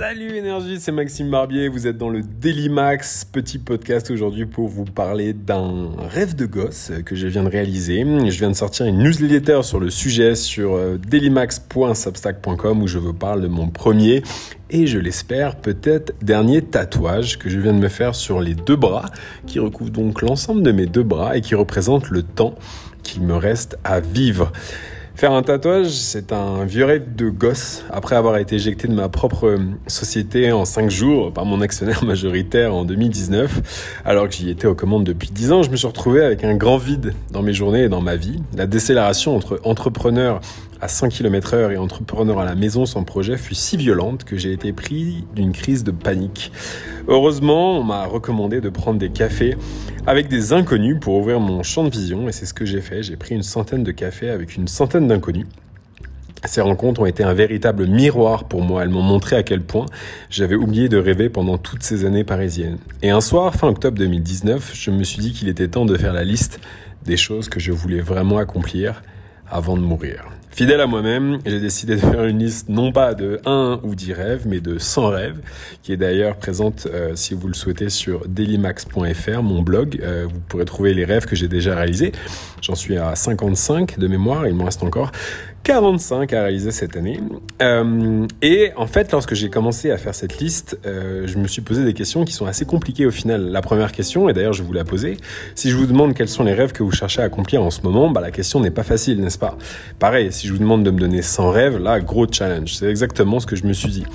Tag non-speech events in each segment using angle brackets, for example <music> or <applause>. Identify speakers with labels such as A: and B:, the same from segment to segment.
A: Salut Énergie, c'est Maxime Barbier, vous êtes dans le Daily Max, petit podcast aujourd'hui pour vous parler d'un rêve de gosse que je viens de réaliser. Je viens de sortir une newsletter sur le sujet sur euh, dailymax.substack.com où je vous parle de mon premier et je l'espère peut-être dernier tatouage que je viens de me faire sur les deux bras qui recouvre donc l'ensemble de mes deux bras et qui représente le temps qu'il me reste à vivre. Faire un tatouage, c'est un vieux rêve de gosse. Après avoir été éjecté de ma propre euh, société en 5 jours par mon actionnaire <laughs> majoritaire en 2019, alors que j'y étais aux commandes depuis 10 ans, je me suis retrouvé avec un grand vide dans mes journées et dans ma vie. La décélération entre entrepreneur à 100 km heure et entrepreneur à la maison sans projet fut si violente que j'ai été pris d'une crise de panique. Heureusement, on m'a recommandé de prendre des cafés avec des inconnus pour ouvrir mon champ de vision et c'est ce que j'ai fait. J'ai pris une centaine de cafés avec une centaine d'inconnus. Ces rencontres ont été un véritable miroir pour moi. Elles m'ont montré à quel point j'avais oublié de rêver pendant toutes ces années parisiennes. Et un soir, fin octobre 2019, je me suis dit qu'il était temps de faire la liste des choses que je voulais vraiment accomplir avant de mourir. Fidèle à moi-même, j'ai décidé de faire une liste non pas de 1 ou 10 rêves, mais de 100 rêves, qui est d'ailleurs présente, euh, si vous le souhaitez, sur dailymax.fr, mon blog. Euh, vous pourrez trouver les rêves que j'ai déjà réalisés. J'en suis à 55 de mémoire, il m'en reste encore 45 à réaliser cette année. Euh, et en fait, lorsque j'ai commencé à faire cette liste, euh, je me suis posé des questions qui sont assez compliquées au final. La première question, et d'ailleurs je vous la poser, si je vous demande quels sont les rêves que vous cherchez à accomplir en ce moment, bah, la question n'est pas facile, n'est-ce pas? Pareil, si je vous demande de me donner 100 rêves, là, gros challenge. C'est exactement ce que je me suis dit.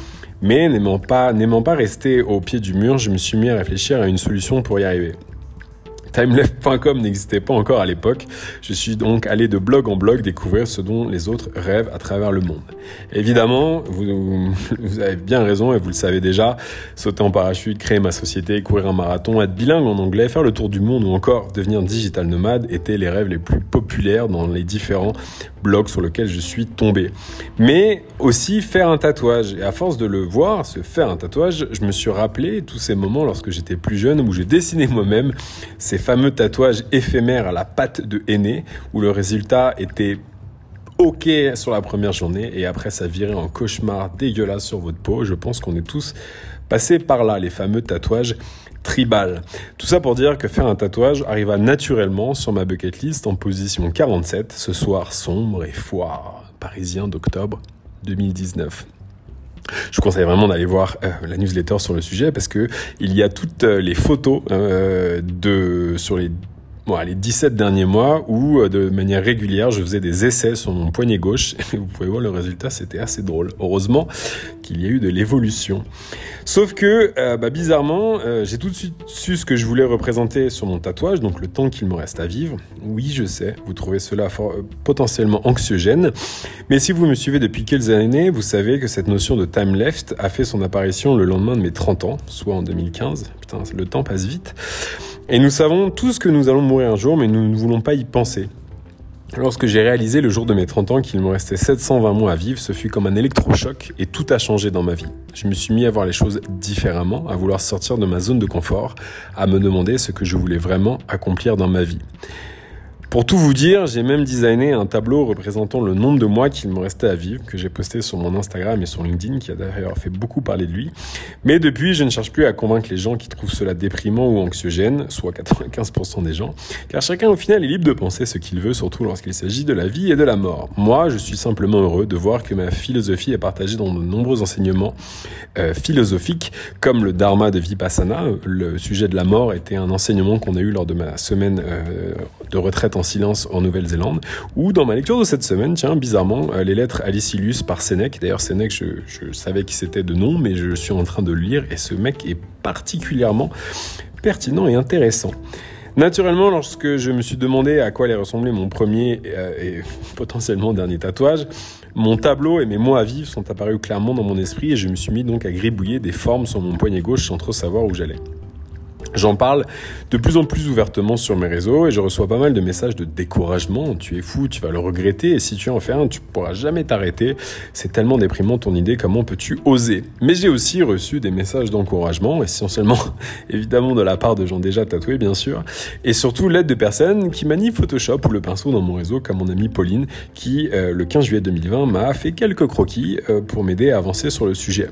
A: Mais n'aimant pas, n'aimant pas rester au pied du mur, je me suis mis à réfléchir à une solution pour y arriver. Timeleft.com n'existait pas encore à l'époque. Je suis donc allé de blog en blog découvrir ce dont les autres rêvent à travers le monde. Évidemment, vous, vous avez bien raison et vous le savez déjà, sauter en parachute, créer ma société, courir un marathon, être bilingue en anglais, faire le tour du monde ou encore devenir digital nomade étaient les rêves les plus populaires dans les différents blogs sur lesquels je suis tombé. Mais aussi faire un tatouage. Et à force de le voir, se faire un tatouage, je me suis rappelé tous ces moments lorsque j'étais plus jeune où j'ai dessiné moi-même ces fameux tatouages éphémères à la patte de aîné où le résultat était ok sur la première journée et après ça virait en cauchemar dégueulasse sur votre peau. Je pense qu'on est tous passés par là, les fameux tatouages tribal. Tout ça pour dire que faire un tatouage arriva naturellement sur ma bucket list en position 47 ce soir sombre et froid parisien d'octobre 2019. Je vous conseille vraiment d'aller voir euh, la newsletter sur le sujet parce que il y a toutes euh, les photos euh, de sur les bon, les 17 derniers mois où euh, de manière régulière je faisais des essais sur mon poignet gauche <laughs> et vous pouvez voir le résultat c'était assez drôle. Heureusement qu'il y a eu de l'évolution. Sauf que euh, bah, bizarrement euh, j'ai tout de suite su ce que je voulais représenter sur mon tatouage donc le temps qu'il me reste à vivre. Oui je sais vous trouvez cela potentiellement anxiogène mais si vous me suivez depuis quelques années vous savez que cette notion de time left a fait son apparition le lendemain de mes 30 ans soit en 2015. Putain le temps passe vite. Et nous savons tous que nous allons mourir un jour, mais nous ne voulons pas y penser. Lorsque j'ai réalisé le jour de mes 30 ans qu'il me restait 720 mois à vivre, ce fut comme un électrochoc et tout a changé dans ma vie. Je me suis mis à voir les choses différemment, à vouloir sortir de ma zone de confort, à me demander ce que je voulais vraiment accomplir dans ma vie. Pour tout vous dire, j'ai même designé un tableau représentant le nombre de mois qu'il me restait à vivre, que j'ai posté sur mon Instagram et sur LinkedIn, qui a d'ailleurs fait beaucoup parler de lui. Mais depuis, je ne cherche plus à convaincre les gens qui trouvent cela déprimant ou anxiogène, soit 95% des gens, car chacun au final est libre de penser ce qu'il veut, surtout lorsqu'il s'agit de la vie et de la mort. Moi, je suis simplement heureux de voir que ma philosophie est partagée dans de nombreux enseignements euh, philosophiques, comme le Dharma de Vipassana. Le sujet de la mort était un enseignement qu'on a eu lors de ma semaine euh, de retraite en silence en Nouvelle-Zélande, ou dans ma lecture de cette semaine, tiens, bizarrement, euh, les lettres Alicilius par Sénèque. D'ailleurs, Sénèque, je, je savais qui c'était de nom, mais je suis en train de le lire, et ce mec est particulièrement pertinent et intéressant. Naturellement, lorsque je me suis demandé à quoi allait ressembler mon premier euh, et <laughs> potentiellement dernier tatouage, mon tableau et mes mots à vivre sont apparus clairement dans mon esprit et je me suis mis donc à gribouiller des formes sur mon poignet gauche sans trop savoir où j'allais. J'en parle de plus en plus ouvertement sur mes réseaux et je reçois pas mal de messages de découragement. Tu es fou, tu vas le regretter et si tu en fais un, tu pourras jamais t'arrêter. C'est tellement déprimant ton idée, comment peux-tu oser? Mais j'ai aussi reçu des messages d'encouragement, essentiellement <laughs> évidemment de la part de gens déjà tatoués bien sûr, et surtout l'aide de personnes qui manient Photoshop ou le pinceau dans mon réseau comme mon amie Pauline qui euh, le 15 juillet 2020 m'a fait quelques croquis euh, pour m'aider à avancer sur le sujet.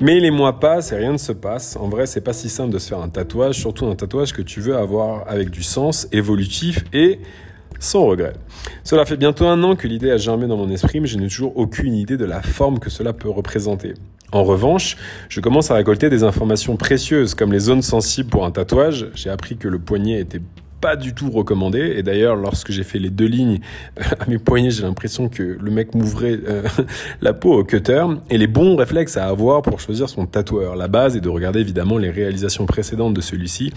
A: Mais les mois passent et rien ne se passe. En vrai, c'est pas si simple de se faire un tatouage, surtout un tatouage que tu veux avoir avec du sens, évolutif et sans regret. Cela fait bientôt un an que l'idée a germé dans mon esprit, mais je n'ai toujours aucune idée de la forme que cela peut représenter. En revanche, je commence à récolter des informations précieuses comme les zones sensibles pour un tatouage. J'ai appris que le poignet était pas du tout recommandé. Et d'ailleurs, lorsque j'ai fait les deux lignes <laughs> à mes poignets, j'ai l'impression que le mec m'ouvrait euh, <laughs> la peau au cutter. Et les bons réflexes à avoir pour choisir son tatoueur. La base est de regarder évidemment les réalisations précédentes de celui-ci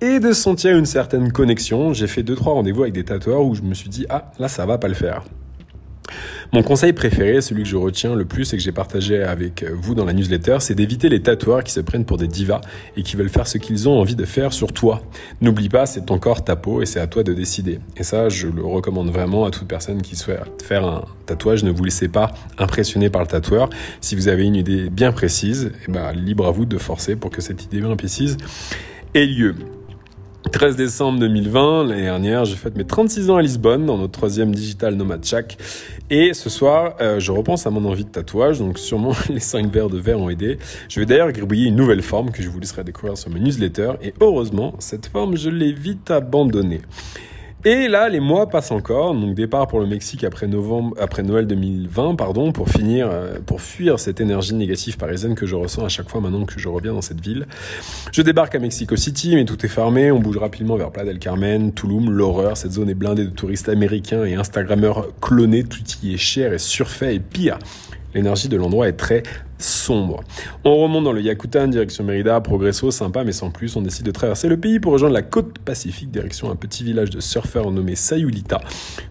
A: et de sentir une certaine connexion. J'ai fait deux trois rendez-vous avec des tatoueurs où je me suis dit ah là ça va pas le faire. Mon conseil préféré, celui que je retiens le plus et que j'ai partagé avec vous dans la newsletter, c'est d'éviter les tatoueurs qui se prennent pour des divas et qui veulent faire ce qu'ils ont envie de faire sur toi. N'oublie pas, c'est ton corps, ta peau et c'est à toi de décider. Et ça, je le recommande vraiment à toute personne qui souhaite faire un tatouage. Ne vous laissez pas impressionner par le tatoueur. Si vous avez une idée bien précise, eh ben, libre à vous de forcer pour que cette idée bien précise ait lieu. 13 décembre 2020, l'année dernière, j'ai fait mes 36 ans à Lisbonne, dans notre troisième Digital Nomad Shack. Et ce soir, euh, je repense à mon envie de tatouage, donc sûrement <laughs> les 5 verres de verre ont aidé. Je vais d'ailleurs gribouiller une nouvelle forme que je vous laisserai découvrir sur mes newsletters. Et heureusement, cette forme, je l'ai vite abandonnée. Et là, les mois passent encore. Donc départ pour le Mexique après novembre, après Noël 2020, pardon, pour finir, euh, pour fuir cette énergie négative parisienne que je ressens à chaque fois maintenant que je reviens dans cette ville. Je débarque à Mexico City, mais tout est fermé. On bouge rapidement vers Playa del Carmen, Tulum, l'horreur. Cette zone est blindée de touristes américains et Instagrammeurs clonés. Tout y est cher et surfait et pire. L'énergie de l'endroit est très sombre. On remonte dans le Yakutan, direction Mérida, Progresso, sympa mais sans plus. On décide de traverser le pays pour rejoindre la côte pacifique, direction un petit village de surfeurs nommé Sayulita.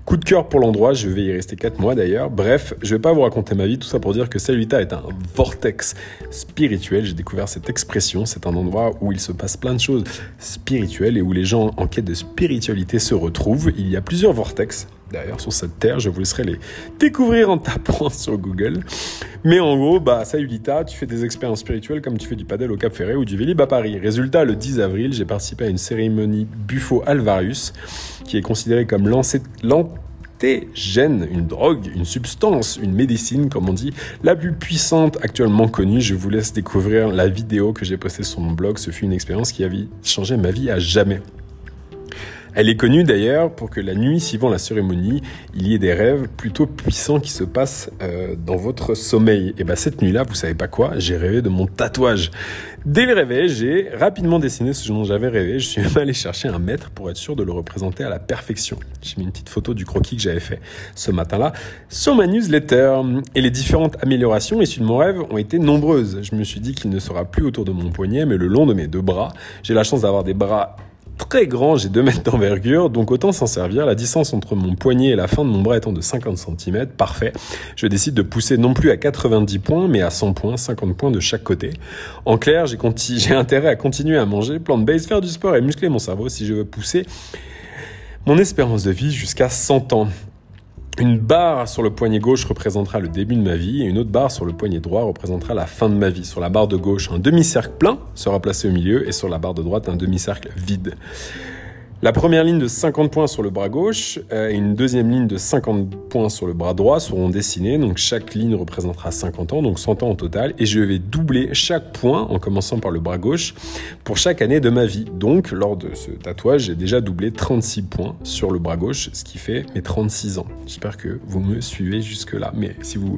A: Coup de cœur pour l'endroit, je vais y rester 4 mois d'ailleurs. Bref, je vais pas vous raconter ma vie, tout ça pour dire que Sayulita est un vortex spirituel. J'ai découvert cette expression, c'est un endroit où il se passe plein de choses spirituelles et où les gens en quête de spiritualité se retrouvent. Il y a plusieurs vortex d'ailleurs sur cette terre. Je vous laisserai les découvrir en tapant <laughs> sur Google. Mais en gros, bah, Sayulita, tu fais des expériences spirituelles comme tu fais du padel au Cap Ferré ou du Vélib à Paris. Résultat, le 10 avril, j'ai participé à une cérémonie Buffo Alvarius, qui est considérée comme l'antégène, une drogue, une substance, une médecine, comme on dit, la plus puissante actuellement connue. Je vous laisse découvrir la vidéo que j'ai postée sur mon blog. Ce fut une expérience qui a changé ma vie à jamais. Elle est connue d'ailleurs pour que la nuit suivant la cérémonie, il y ait des rêves plutôt puissants qui se passent euh, dans votre sommeil. Et bien cette nuit-là, vous savez pas quoi, j'ai rêvé de mon tatouage. Dès le réveil, j'ai rapidement dessiné ce dont j'avais rêvé. Je suis <laughs> même allé chercher un maître pour être sûr de le représenter à la perfection. J'ai mis une petite photo du croquis que j'avais fait ce matin-là sur ma newsletter. Et les différentes améliorations issues de mon rêve ont été nombreuses. Je me suis dit qu'il ne sera plus autour de mon poignet, mais le long de mes deux bras. J'ai la chance d'avoir des bras très grand, j'ai 2 mètres d'envergure, donc autant s'en servir. La distance entre mon poignet et la fin de mon bras étant de 50 cm, parfait. Je décide de pousser non plus à 90 points, mais à 100 points, 50 points de chaque côté. En clair, j'ai, <laughs> intérêt à continuer à manger, plan de base, faire du sport et muscler mon cerveau si je veux pousser mon espérance de vie jusqu'à 100 ans. Une barre sur le poignet gauche représentera le début de ma vie et une autre barre sur le poignet droit représentera la fin de ma vie. Sur la barre de gauche, un demi-cercle plein sera placé au milieu et sur la barre de droite, un demi-cercle vide. La première ligne de 50 points sur le bras gauche euh, et une deuxième ligne de 50 points sur le bras droit seront dessinées. Donc chaque ligne représentera 50 ans, donc 100 ans au total. Et je vais doubler chaque point en commençant par le bras gauche pour chaque année de ma vie. Donc lors de ce tatouage, j'ai déjà doublé 36 points sur le bras gauche, ce qui fait mes 36 ans. J'espère que vous me suivez jusque là. Mais si vous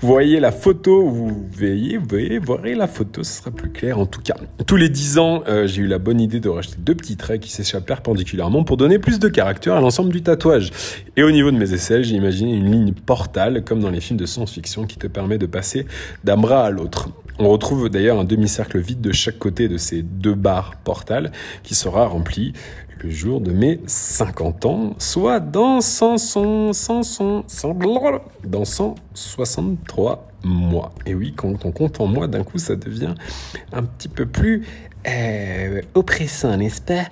A: voyez la photo, vous voyez, vous voyez, la photo, ce sera plus clair en tout cas. Tous les 10 ans, euh, j'ai eu la bonne idée de racheter deux petits traits qui s'échappent perpendiculairement pour donner plus de caractère à l'ensemble du tatouage. Et au niveau de mes aisselles, j'ai imaginé une ligne portale, comme dans les films de science-fiction, qui te permet de passer d'un bras à l'autre. On retrouve d'ailleurs un demi-cercle vide de chaque côté de ces deux barres portales qui sera rempli le jour de mes 50 ans, soit dans 100, 100, 100, 100 dans 163 mois. Et oui, quand on compte en mois, d'un coup, ça devient un petit peu plus euh, oppressant, n'est-ce pas?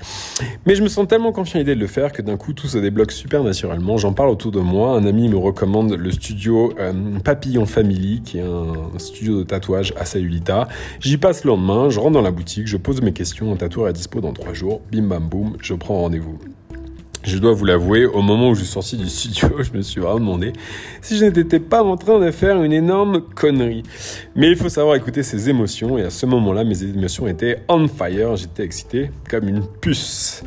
A: Mais je me sens tellement confiant à l'idée de le faire que d'un coup tout se débloque super naturellement. J'en parle autour de moi. Un ami me recommande le studio euh, Papillon Family, qui est un studio de tatouage à Sayulita. J'y passe le lendemain, je rentre dans la boutique, je pose mes questions. Un tatoueur est dispo dans trois jours. Bim bam boum, je prends rendez-vous. Je dois vous l'avouer, au moment où je suis sorti du studio, <laughs> je me suis vraiment demandé si je n'étais pas en train de faire une énorme connerie. Mais il faut savoir écouter ses émotions, et à ce moment-là, mes émotions étaient on fire, j'étais excité comme une puce.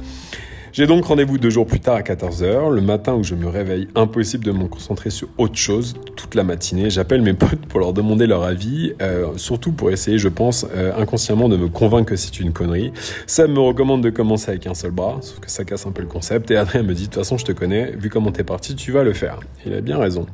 A: J'ai donc rendez-vous deux jours plus tard à 14h, le matin où je me réveille, impossible de me concentrer sur autre chose toute la matinée. J'appelle mes potes pour leur demander leur avis, euh, surtout pour essayer, je pense, euh, inconsciemment de me convaincre que c'est une connerie. Ça me recommande de commencer avec un seul bras, sauf que ça casse un peu le concept. Et Adrien me dit, de toute façon, je te connais, vu comment t'es parti, tu vas le faire. Il a bien raison.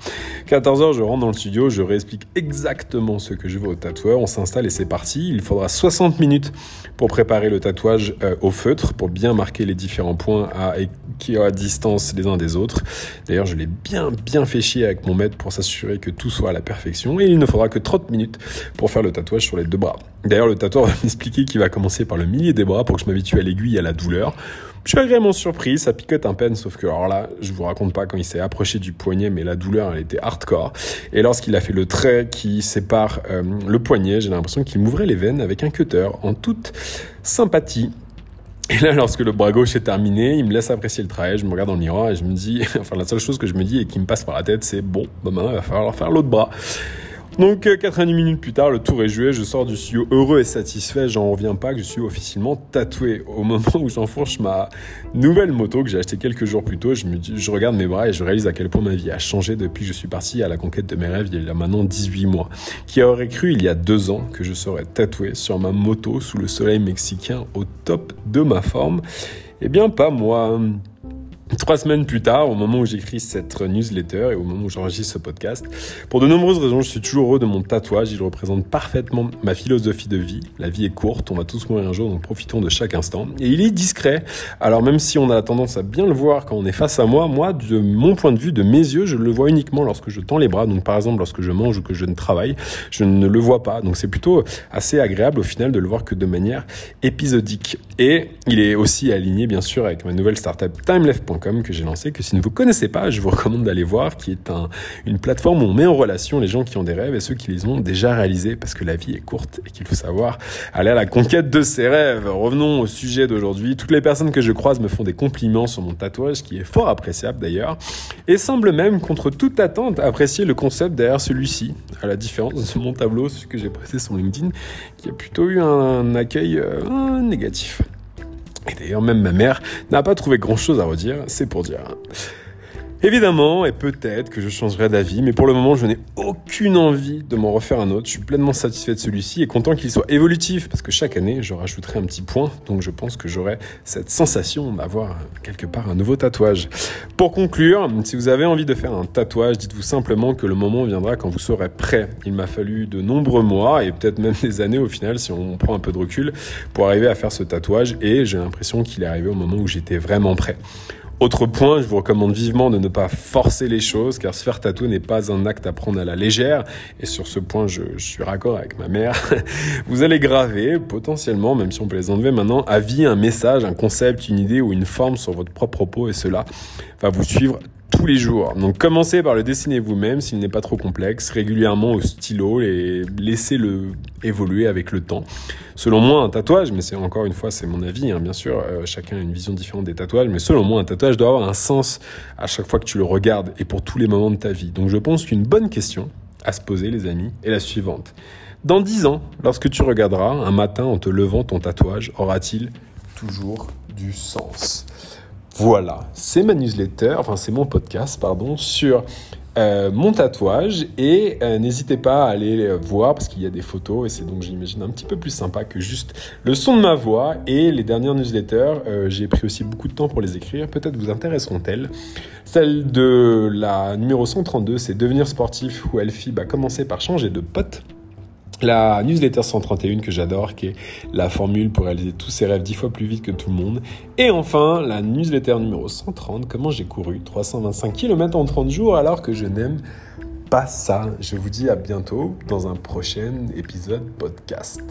A: 14h, je rentre dans le studio, je réexplique exactement ce que je veux au tatoueur, on s'installe et c'est parti. Il faudra 60 minutes pour préparer le tatouage euh, au feutre, pour bien marquer les différents points à, qui à distance les uns des autres. D'ailleurs, je l'ai bien bien fait chier avec mon maître pour s'assurer que tout soit à la perfection et il ne faudra que 30 minutes pour faire le tatouage sur les deux bras. D'ailleurs, le tatoueur va <laughs> m'expliquer qu'il va commencer par le milieu des bras pour que je m'habitue à l'aiguille et à la douleur. Je suis agréablement surpris, ça picote un peine, sauf que alors là, je vous raconte pas quand il s'est approché du poignet, mais la douleur, elle était hardcore. Et lorsqu'il a fait le trait qui sépare euh, le poignet, j'ai l'impression qu'il m'ouvrait les veines avec un cutter en toute sympathie. Et là, lorsque le bras gauche est terminé, il me laisse apprécier le travail, je me regarde dans le miroir et je me dis, <laughs> enfin la seule chose que je me dis et qui me passe par la tête, c'est bon, maintenant il va falloir faire l'autre bras. Donc 90 euh, minutes plus tard, le tour est joué, je sors du studio heureux et satisfait, j'en reviens pas que je suis officiellement tatoué. Au moment où j'enfourche ma nouvelle moto que j'ai acheté quelques jours plus tôt, je, je regarde mes bras et je réalise à quel point ma vie a changé depuis que je suis parti à la conquête de mes rêves il y a maintenant 18 mois. Qui aurait cru il y a deux ans que je serais tatoué sur ma moto sous le soleil mexicain au top de ma forme? Eh bien pas moi. Trois semaines plus tard, au moment où j'écris cette newsletter et au moment où j'enregistre ce podcast, pour de nombreuses raisons, je suis toujours heureux de mon tatouage. Il représente parfaitement ma philosophie de vie. La vie est courte, on va tous mourir un jour, donc profitons de chaque instant. Et il est discret. Alors même si on a tendance à bien le voir quand on est face à moi, moi, de mon point de vue, de mes yeux, je le vois uniquement lorsque je tends les bras. Donc par exemple, lorsque je mange ou que je ne travaille, je ne le vois pas. Donc c'est plutôt assez agréable au final de le voir que de manière épisodique. Et il est aussi aligné, bien sûr, avec ma nouvelle startup TimeLeft.com que j'ai lancé, que si vous ne vous connaissez pas, je vous recommande d'aller voir, qui est un, une plateforme où on met en relation les gens qui ont des rêves et ceux qui les ont déjà réalisés, parce que la vie est courte et qu'il faut savoir aller à la conquête de ses rêves. Revenons au sujet d'aujourd'hui. Toutes les personnes que je croise me font des compliments sur mon tatouage, qui est fort appréciable d'ailleurs, et semblent même, contre toute attente, apprécier le concept derrière celui-ci, à la différence de mon tableau, celui que j'ai posté sur LinkedIn, qui a plutôt eu un accueil euh, négatif. Et d'ailleurs, même ma mère n'a pas trouvé grand-chose à redire, c'est pour dire. Évidemment, et peut-être que je changerai d'avis, mais pour le moment, je n'ai aucune envie de m'en refaire un autre. Je suis pleinement satisfait de celui-ci et content qu'il soit évolutif, parce que chaque année, je rajouterai un petit point, donc je pense que j'aurai cette sensation d'avoir quelque part un nouveau tatouage. Pour conclure, si vous avez envie de faire un tatouage, dites-vous simplement que le moment viendra quand vous serez prêt. Il m'a fallu de nombreux mois et peut-être même des années au final, si on prend un peu de recul, pour arriver à faire ce tatouage, et j'ai l'impression qu'il est arrivé au moment où j'étais vraiment prêt. Autre point, je vous recommande vivement de ne pas forcer les choses, car se faire tatouer n'est pas un acte à prendre à la légère. Et sur ce point, je, suis raccord avec ma mère. <laughs> vous allez graver, potentiellement, même si on peut les enlever maintenant, à vie un message, un concept, une idée ou une forme sur votre propre propos, et cela va vous suivre les jours. Donc commencez par le dessiner vous-même s'il n'est pas trop complexe, régulièrement au stylo et laissez-le évoluer avec le temps. Selon moi, un tatouage, mais c'est encore une fois c'est mon avis, hein, bien sûr, euh, chacun a une vision différente des tatouages, mais selon moi, un tatouage doit avoir un sens à chaque fois que tu le regardes et pour tous les moments de ta vie. Donc je pense qu'une bonne question à se poser, les amis, est la suivante. Dans dix ans, lorsque tu regarderas un matin en te levant ton tatouage, aura-t-il toujours du sens? Voilà, c'est ma newsletter, enfin c'est mon podcast, pardon, sur euh, mon tatouage. Et euh, n'hésitez pas à aller voir parce qu'il y a des photos et c'est donc j'imagine un petit peu plus sympa que juste le son de ma voix. Et les dernières newsletters euh, j'ai pris aussi beaucoup de temps pour les écrire. Peut-être vous intéresseront-elles. Celle de la numéro 132 c'est devenir sportif où Elfie va commencer par changer de pote la newsletter 131 que j'adore, qui est la formule pour réaliser tous ses rêves dix fois plus vite que tout le monde. Et enfin, la newsletter numéro 130, comment j'ai couru 325 km en 30 jours alors que je n'aime pas ça. Je vous dis à bientôt dans un prochain épisode podcast.